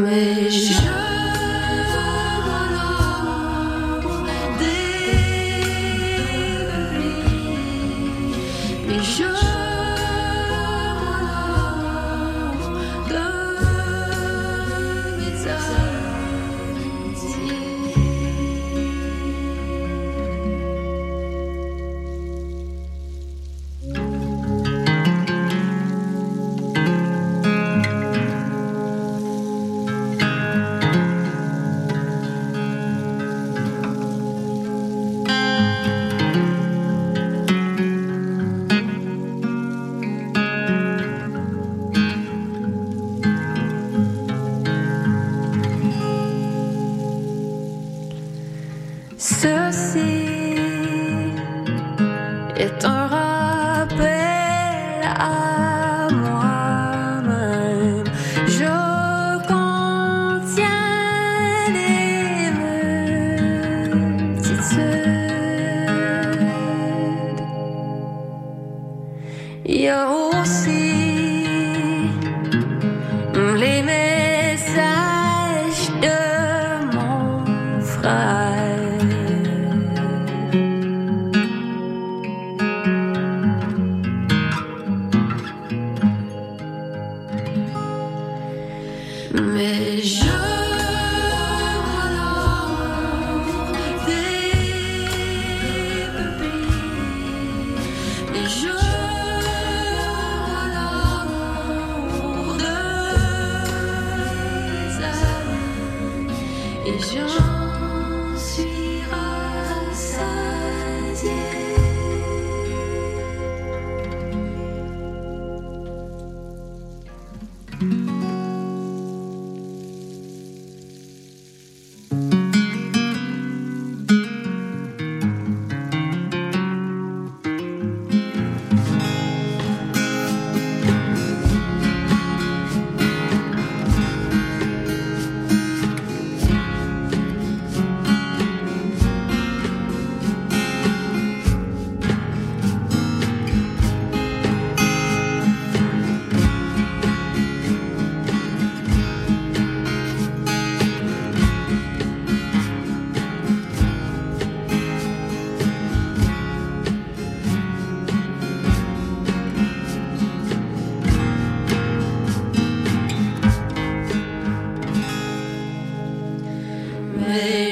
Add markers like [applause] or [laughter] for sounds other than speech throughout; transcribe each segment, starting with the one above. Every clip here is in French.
Mais je made.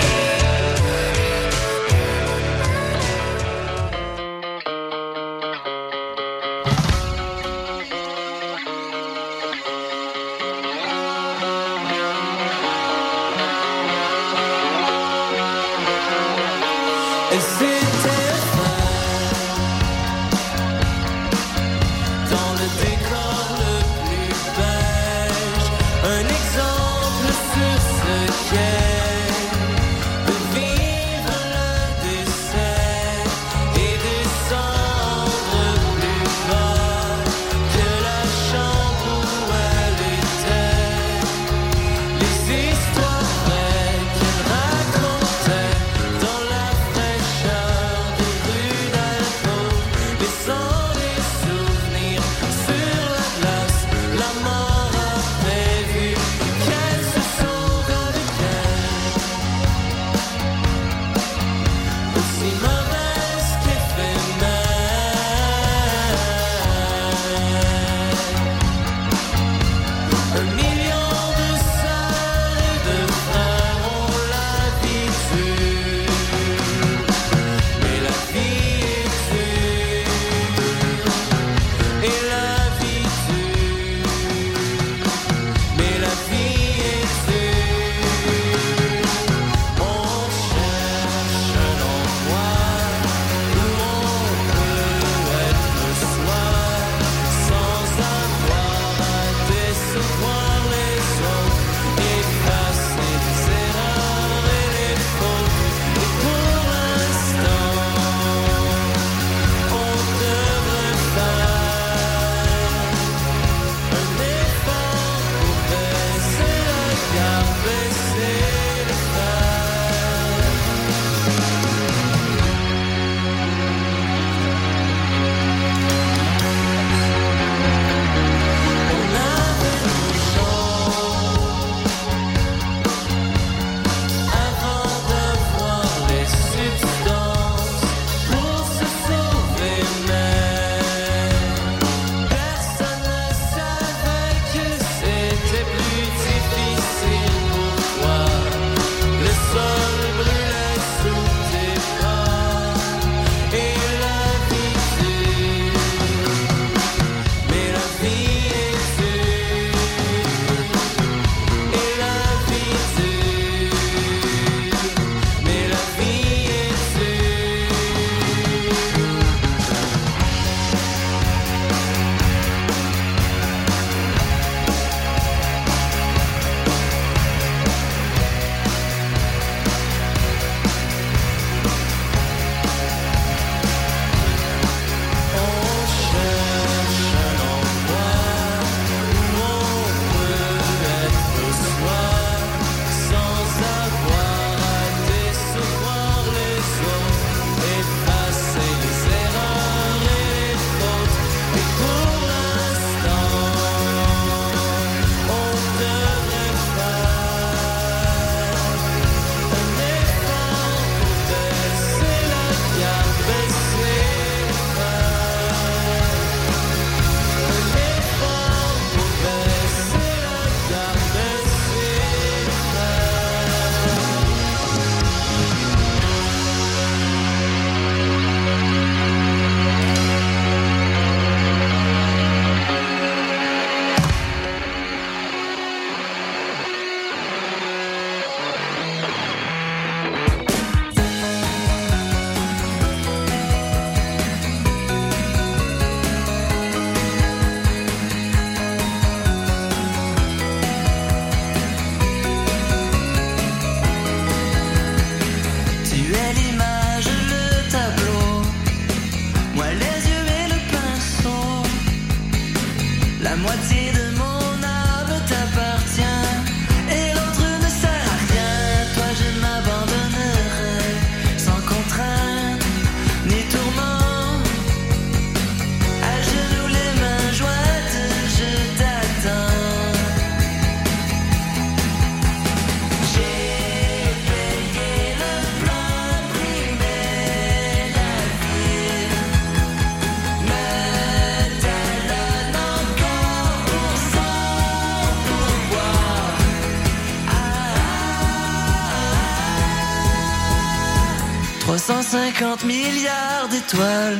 350 milliards d'étoiles.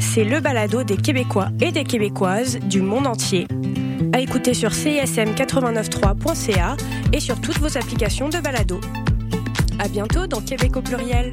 c'est le balado des Québécois et des Québécoises du monde entier. À écouter sur csm893.ca et sur toutes vos applications de balado. À bientôt dans Québec au pluriel.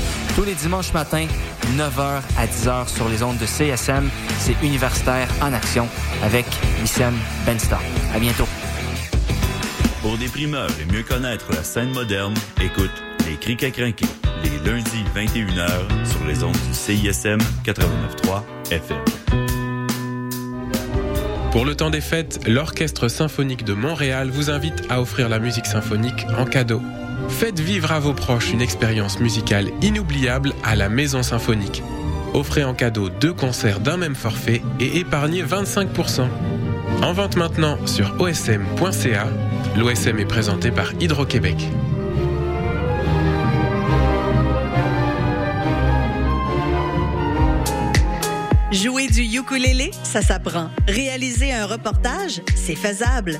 Tous les dimanches matins, 9h à 10h sur les ondes de CSM, c'est Universitaire en Action avec Wissam Bensta. À bientôt. Pour des primeurs et mieux connaître la scène moderne, écoute Les Crics à crinquer, les lundis 21h sur les ondes du CISM 89.3 FM. Pour le temps des fêtes, l'Orchestre symphonique de Montréal vous invite à offrir la musique symphonique en cadeau. Faites vivre à vos proches une expérience musicale inoubliable à la Maison Symphonique. Offrez en cadeau deux concerts d'un même forfait et épargnez 25%. En vente maintenant sur osm.ca. L'OSM est présenté par Hydro-Québec. Jouer du ukulélé, ça s'apprend. Réaliser un reportage, c'est faisable.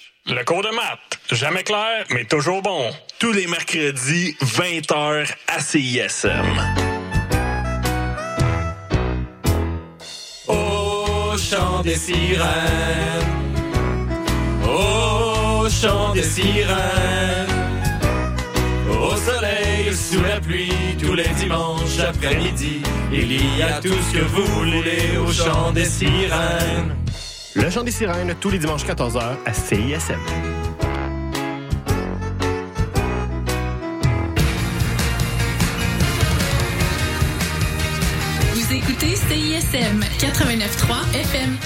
Le cours de maths, jamais clair, mais toujours bon. Tous les mercredis, 20h à CISM. Au chant des sirènes, au chant des sirènes, au soleil, sous la pluie, tous les dimanches après-midi, il y a tout ce que vous voulez au chant des sirènes. Le chant des sirènes, tous les dimanches 14h à CISM. Vous écoutez CISM 89.3 FM.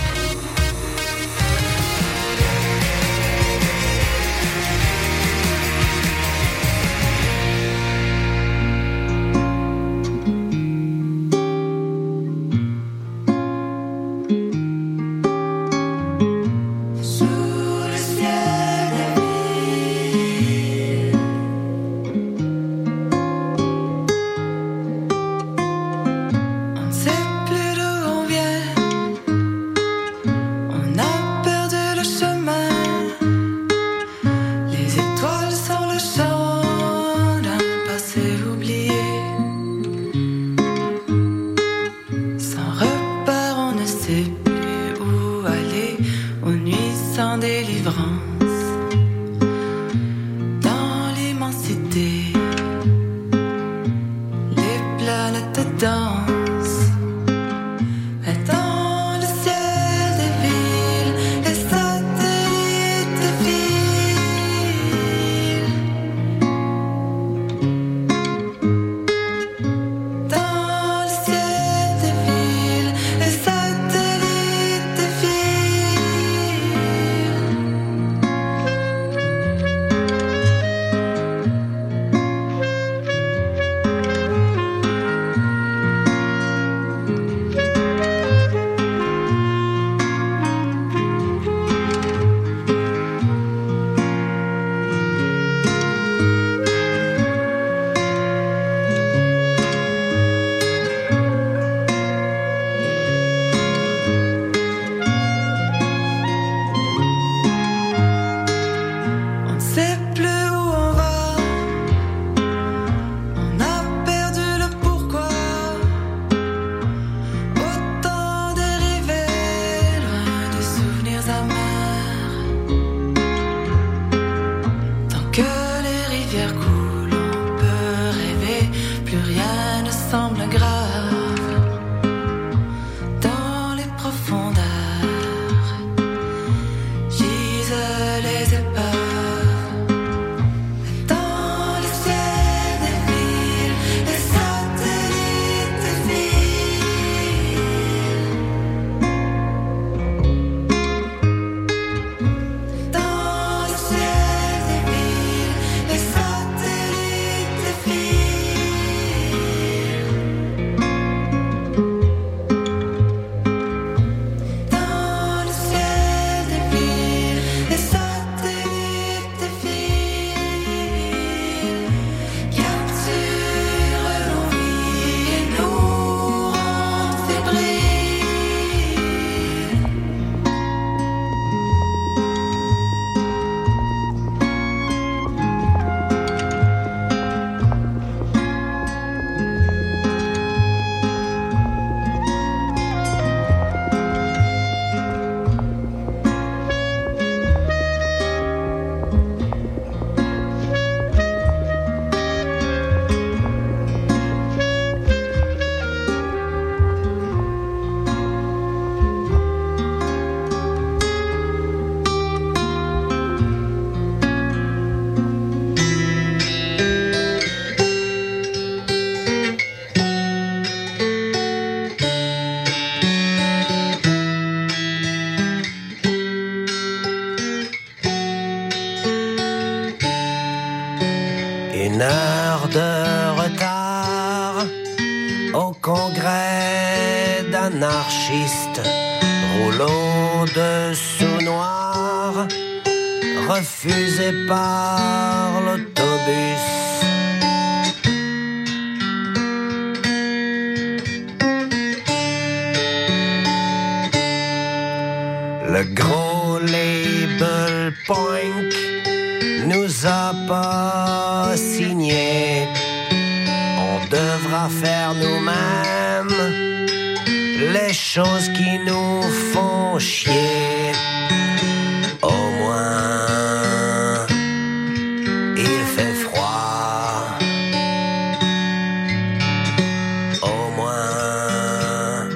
Chier. Au moins, il fait froid. Au moins,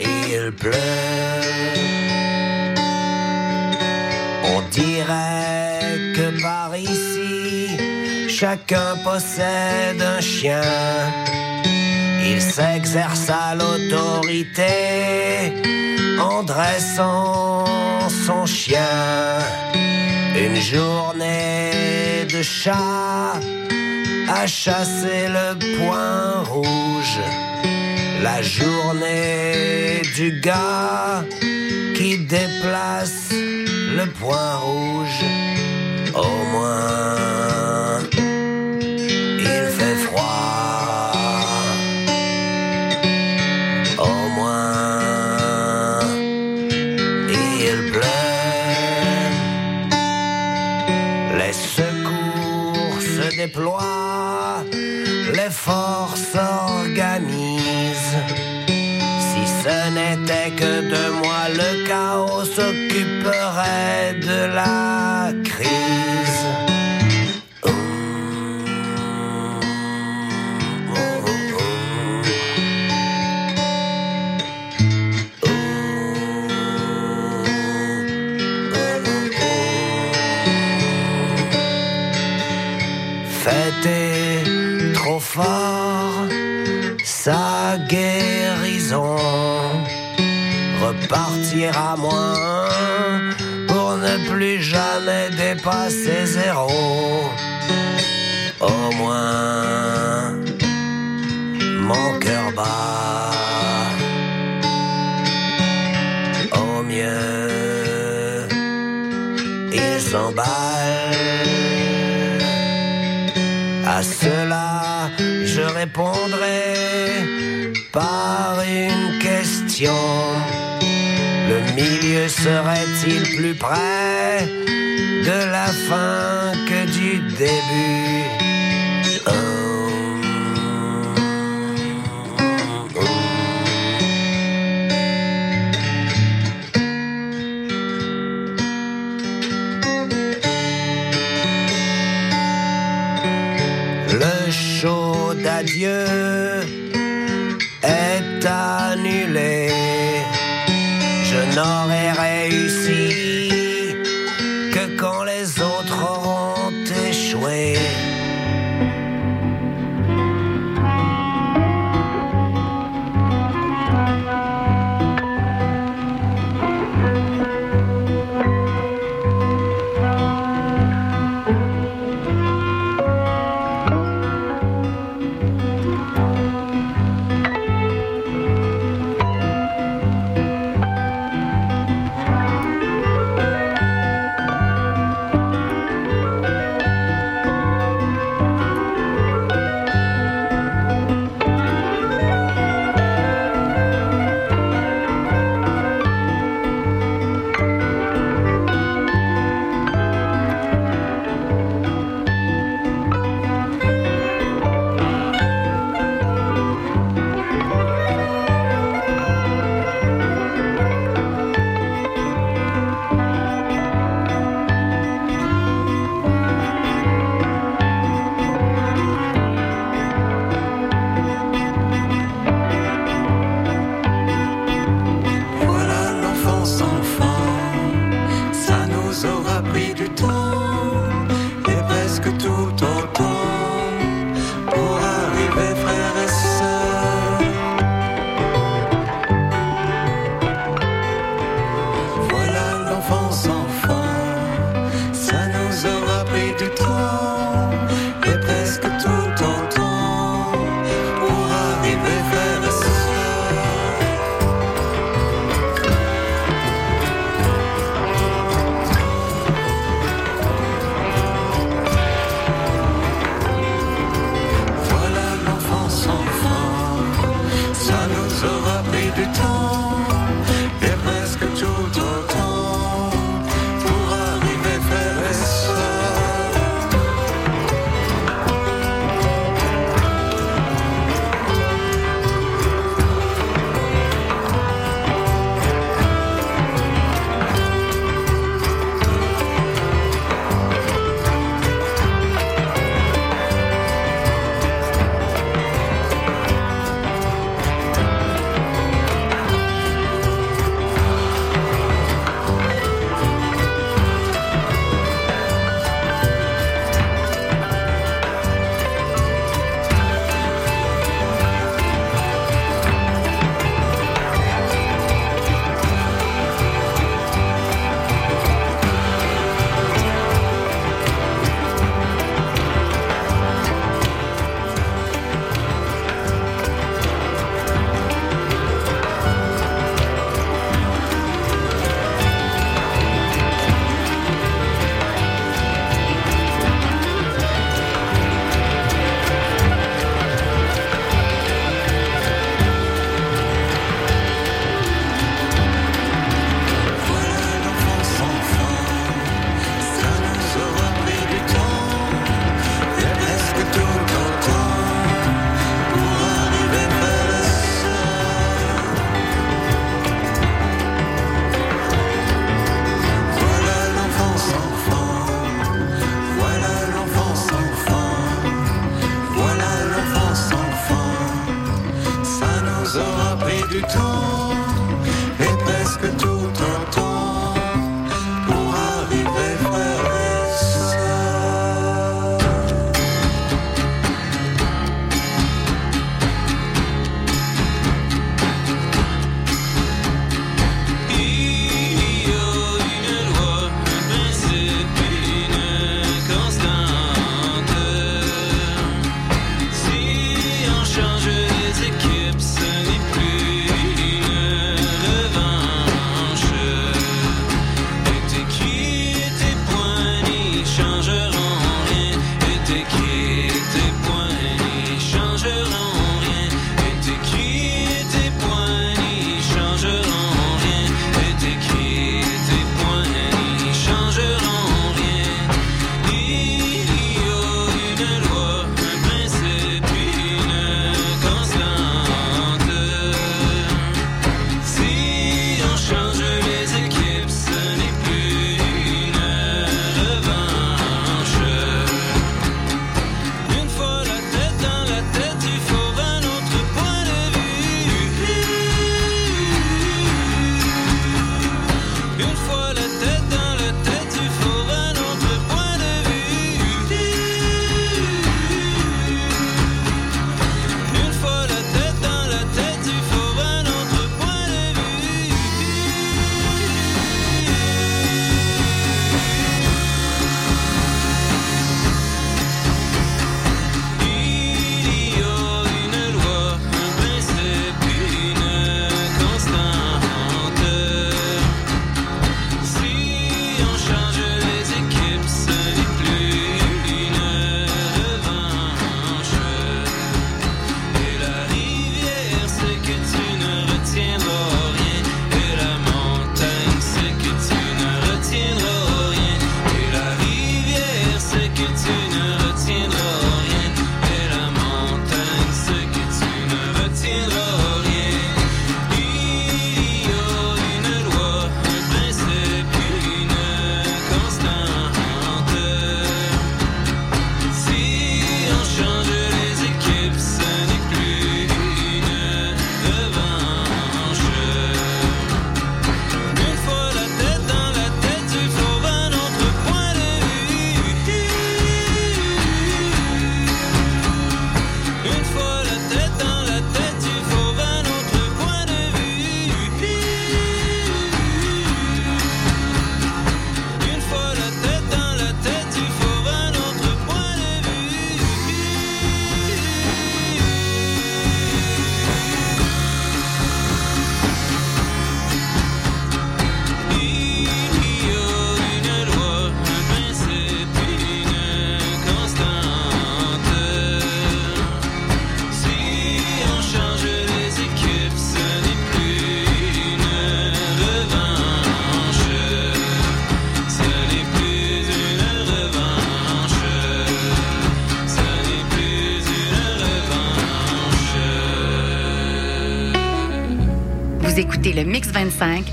il pleut. On dirait que par ici, chacun possède un chien. Il s'exerce à l'autorité en dressant son chien. Une journée de chat à chasser le point rouge. La journée du gars qui déplace le point rouge. Au moins, se déploient, les forces s'organisent. Si ce n'était que de moi, le chaos s'occuperait de la à moins pour ne plus jamais dépasser zéro. Au moins, mon cœur bat. Au mieux, il s'emballe. À cela, je répondrai par une question. Milieu serait-il plus près de la fin que du début? Le show d'adieu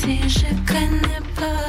si je connais pas.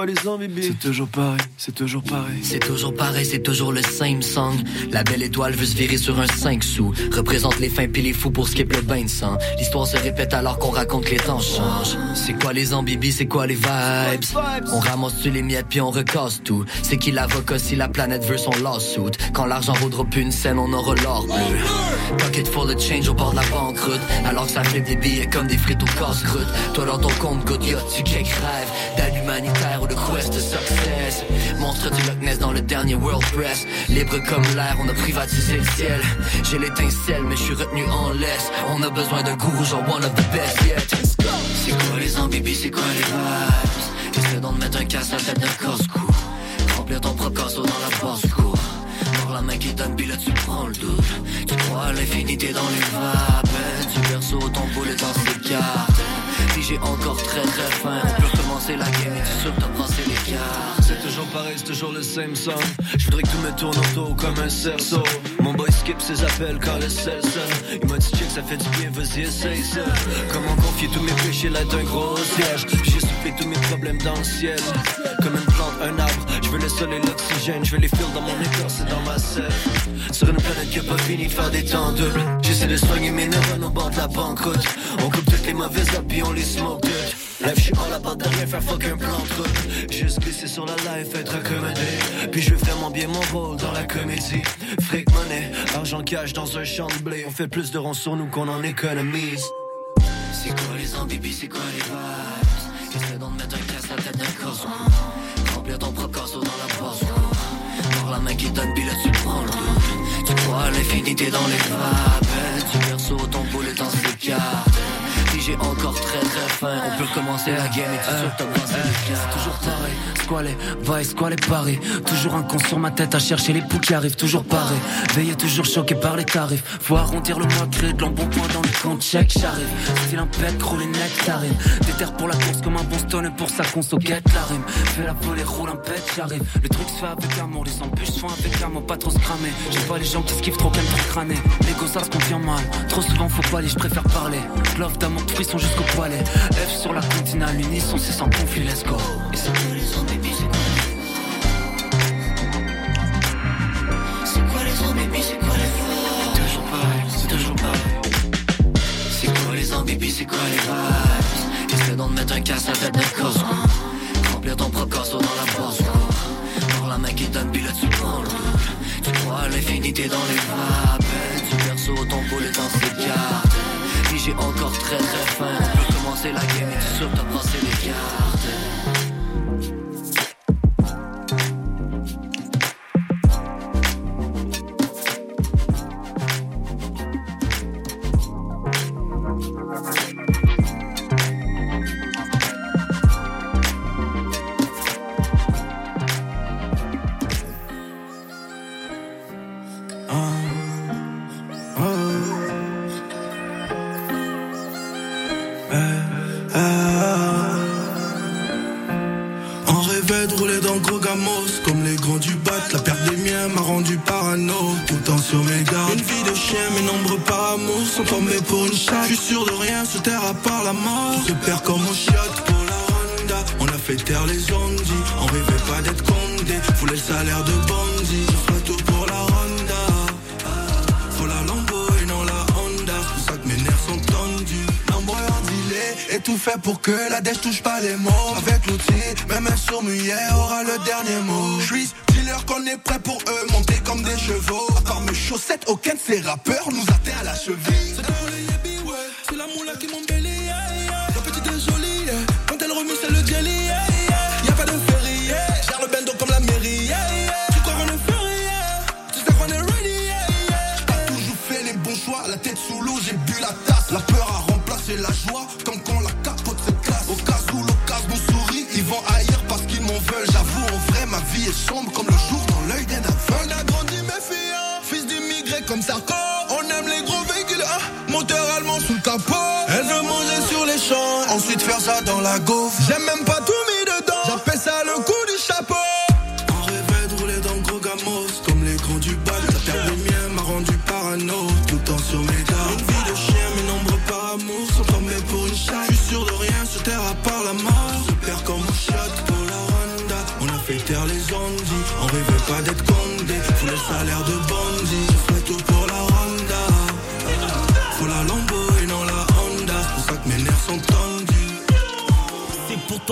Quoi les ambibi C'est toujours pareil, c'est toujours pareil. C'est toujours pareil, c'est toujours le same song. La belle étoile veut se virer sur un 5 sous. Représente les fins pis les fous pour skip le bain de sang. L'histoire se répète alors qu'on raconte que les temps changent. C'est quoi les ambibis, c'est quoi les vibes? On ramasse tu les miettes puis on recasse tout. C'est qui l'avocat si la planète veut son lawsuit? Quand l'argent vaudra plus une scène, on aura l'or bleu. Pocket full of change au bord de la banqueroute. Alors que ça fait des billets comme des frites au casse-croûte. Toi dans ton compte, yacht, tu quelques rêves d'aide humanitaire de quest de success. Monstre du Loch Ness dans le dernier World Press. Libre comme l'air, on a privatisé le ciel. J'ai l'étincelle, mais je suis retenu en laisse. On a besoin d'un gourou, genre one of the best yet. C'est quoi les ambibis, c'est quoi les vibes? Essaie donc de mettre un casse à la tête d'un casse-cou. Remplir ton propre casseau dans la basse-cour. Voir la main qui donne, puis là tu prends le doute. Tu crois à l'infinité dans les vapes. Tu perso ton boulet dans ses cartes. Puis j'ai encore très très faim. Commencer la game et tu que t'as brassé les cartes. C'est toujours pareil, c'est toujours le same song. Je voudrais que tout me tourne autour comme un cerceau. Mon boy skip ses appels quand le sel. Il m'a dit check, ça fait du bien, vas-y, essaye ça. Comment confier tous mes péchés là d'un gros siège? J'ai soufflé tous mes problèmes dans le ciel. Comme une plante, un arbre. Je veux le soleil et l'oxygène. Je veux les fils dans mon écorce et dans ma selle. Sur une planète qui a pas fini de faire des temps. J'essaie de soigner mes neurones au bord de la banqueroute. On coupe toutes les mauvaises habits, on les smoke toutes. Life, je suis all about de rien faire fuck un plan de route. Juste glisser sur la life, être accommodé. Puis je vraiment bien mon rôle dans la comédie. Fric money, argent cash dans un champ de blé. On fait plus de ronds sur nous qu'on en économise. C'est quoi les ambibis, c'est quoi les vibes? Essaie donc de mettre un casse à la tête d'un corso Remplir ton propre casseau dans la poche Voir la main qui donne, puis là tu prends le Tu crois à l'infinité dans les vapes Tu perso ton boulet dans ses cartes J'ai encore très très faim On peut recommencer la game et tu sûr que t'as toujours pareil. Squalé, va et squalé paris. Toujours un con sur ma tête à chercher les poux qui arrivent, toujours pareil. Veillé toujours choqué par les tarifs. Faut arrondir le mois, créer de l'embonpoint dans les comptes chèques, j'arrive. Style un pet, roule les nectarines. Déterre pour la course comme un bon stone pour sa conso, guette la rime. Fais la volée, roule un pet, j'arrive. Le truc se fait avec amour, les embûches se font avec amour, pas trop se cramer. J'ai pas les gens qui se kiffent trop truc crâné. Les gosses, ça se convient mal. Trop souvent, faut pas aller, je préfère parler. Love d'amour, frisson jusqu'au poilet. F sur la continale, l'unisson, c'est sans conflit, let's go. Et c'est que les ambibis, c'est quoi C'est quoi les ambibis, c'est quoi les vibes Toujours pareil, c'est toujours pareil. C'est quoi les ambibis, c'est quoi les vibes Essaie donc de mettre un casse à tête d'un corso Remplir ton propre dans la poche Voir la main qui donne, tu prends le Tu crois à l'infinité dans les vapes. Tu perso ton boulet dans ses cartes J'ai encore très très faim. On peut commencer la game et tu t'as brassé les cartes part la mort. Tout se perd comme au chiotte pour la Honda On a fait taire les zombies On rêvait pas d'être condé. Voulait le salaire de bandit Je ferai tout pour la Honda Faut la Lambo et non la Honda. C'est pour ça que mes nerfs sont tendus. Endilés Et tout fait pour que la dèche touche pas les mots. Avec l'outil, même un sourd muet aura le dernier mot. Je suis dealer qu'on est prêt pour eux. Monter comme des chevaux. Part mes chaussettes, aucun de ces rappeurs Nous atteint ça dans la gaufre J'aime même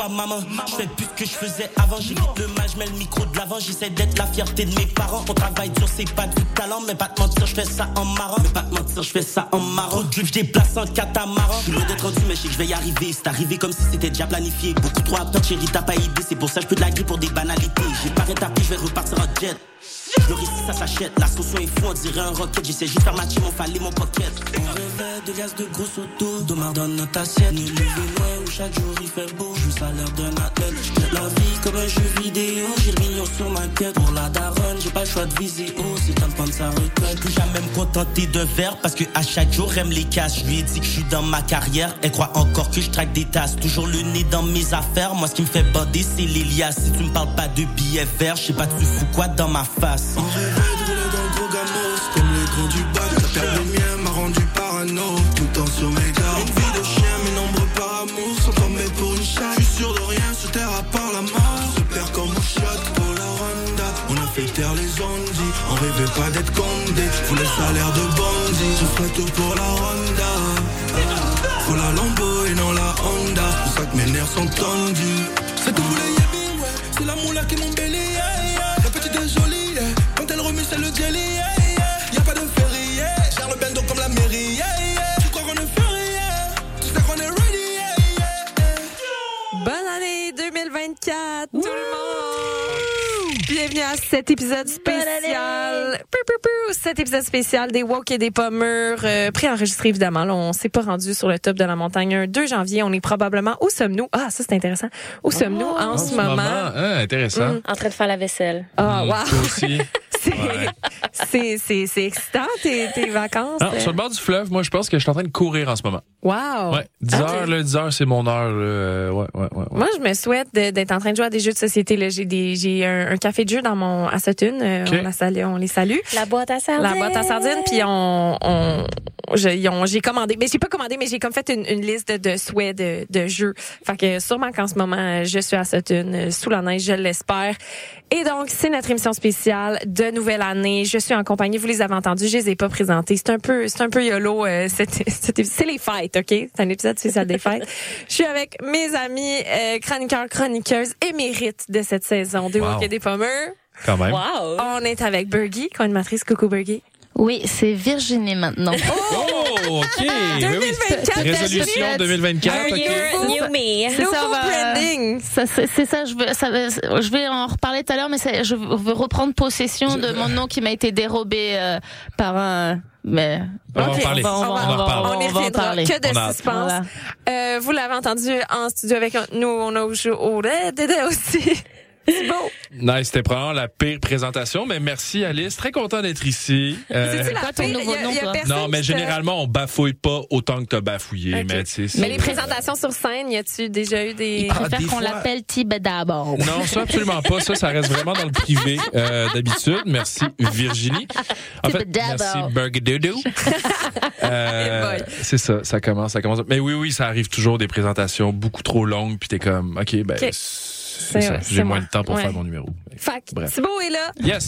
Toi maman, je fais plus que je faisais avant. J'évite le mal, je mets le micro de l'avant. J'essaie d'être la fierté de mes parents. On travaille dur, c'est pas du talent. Mais pas te mentir, je fais ça en marrant. Mais pas te mentir, je fais ça en marrant. Drift, je déplace en catamaran. Je suis loin d'être rendu, mais je sais que je vais y arriver. C'est arrivé comme si c'était déjà planifié. Beaucoup trop à peur, chérie, t'as pas idée. C'est pour ça je peux de la grille pour des banalités. J'ai pas rétabli, je vais repartir en jet le récit ça s'achète, la sauce est fou, on dirait un rocket. J'essaie juste faire matcher mon fallait mon pocket. On rêvait de gaz de gros autos, d'Omar dans notre assiette. Nous loin où chaque jour il fait beau. Je à l'air d'un athlète. J'traite la vie comme un jeu vidéo. J'ai le million sur ma tête. Pour la daronne, j'ai pas le choix de viser haut. C'est temps de prendre sa retraite. Plus jamais me contenter d'un verre parce que à chaque jour elle me les casse. Je lui ai dit que je suis dans ma carrière. Elle croit encore que je traque des tasses. Toujours le nez dans mes affaires. Moi, ce qui me fait bander, c'est l'Elias. Si tu me parles pas de billets verts, je sais pas tu fous quoi dans ma face? On rêvait de rouler dans le gros gamos Comme les grands du bac. La perte des miens m'a rendu parano Tout le temps sur mes gardes. Une vie de chien, mes nombreux par amour Sont tombés pour une chatte. Je suis sûr de rien sur terre à part la mort. Tout se perd comme au shot pour la Honda On a fait taire les ondis On rêvait pas d'être condé. Le salaire de bandit Je ferai tout pour la Honda Faut la Lambo et non la Honda. Pour ça que mes nerfs sont tendus. C'est tous les yébis, ouais C'est la moula qui m'embellit, yeah, yeah. Jelly, yeah, yeah. Y'a pas de ferry, yeah. Gère le bendo comme la mairie, yeah, yeah. Tu crois qu'on est ferry, yeah. Tu sais qu'on est ready, yeah, Bonne année 2024, tout le monde! Bienvenue à cet épisode spécial. Cet épisode spécial des Woke et des Pommures, euh, préenregistré évidemment. Là, on s'est pas rendu sur le top de la montagne un 2 janvier. On est probablement, où sommes-nous? Ah, ça c'est intéressant. Où sommes-nous en, ce moment? Ah, intéressant. Mm. En train de faire la vaisselle. Ah, Mm, wow! [laughs] C'est- C'est, c'est, c'est excitant, tes, tes vacances. Ah, sur le bord du fleuve, moi, je pense que je suis en train de courir en ce moment. Wow! Ouais, 10 Ah, heures, là, 10 heures, c'est mon heure. là. Euh, ouais, ouais, ouais. ouais. Moi, je me souhaite d'être en train de jouer à des jeux de société. là. J'ai des, j'ai un, un café de jeu dans mon à Sutton. Euh, on, les salue. La boîte à sardines. La boîte à sardines. Puis on, on j'ai commandé, mais j'ai pas commandé, mais j'ai comme fait une, une liste de, de souhaits de, de jeux. Fait que sûrement qu'en ce moment, euh, je suis à Sutton, euh, sous la neige, je l'espère. Et donc, c'est notre émission spéciale de nouvelle année. Je suis en compagnie, vous les avez entendus, je les ai pas présentés. C'est un peu, c'est un peu yolo. euh, [laughs] c'est les fêtes, ok? C'est un épisode spécial des fêtes. Je suis avec mes amis euh, chroniqueurs, chroniqueuses émérites de cette saison des Wow. Walk et des Pommers. Quand même. On est avec Bergie, co-animatrice. Coucou Bergie. Oui, c'est Virginie maintenant. Oh, OK. [laughs] Oui, oui. 2024, Résolution 2024. OK. new me. C'est ça, on va- branding. ça, c'est ça, je veux, ça va- je vais en reparler tout à l'heure, mais c'est- je veux reprendre possession de mon nom qui m'a été dérobé euh, par un. Mais On va en Ok, parler. on va- On en on va-. On va en reviendra. parler. Que de suspense. Voilà. Euh, vous l'avez entendu en studio avec nous. On a joué au Red aussi. C'est beau. Nice, c'était probablement la pire présentation, mais merci Alice. Très content d'être ici. Euh, C'est-tu la quoi ton pire? nouveau Il y a- nom, il y a toi? personne non, mais qui te- généralement, on bafouille pas autant que t'as bafouillé, Ok. mais tu sais. c'est- Mais les présentations sur scène, y a-tu déjà eu des. il préfère des qu'on fois- l'appelle Tibet d'abord. Non, ça absolument pas. Ça, ça reste vraiment dans le privé euh, d'habitude. Merci Virginie. En fait, Tibet merci d'abord. Burgadoodoo. Euh, Eh boy. c'est ça, ça commence, ça commence. Mais oui, oui, ça arrive toujours des présentations beaucoup trop longues, puis t'es comme, ok, ben, Ok. C'est ça. J'ai moins moi. de temps pour Ouais. faire mon numéro. Fac. Bref. Thibaut est là. Yes.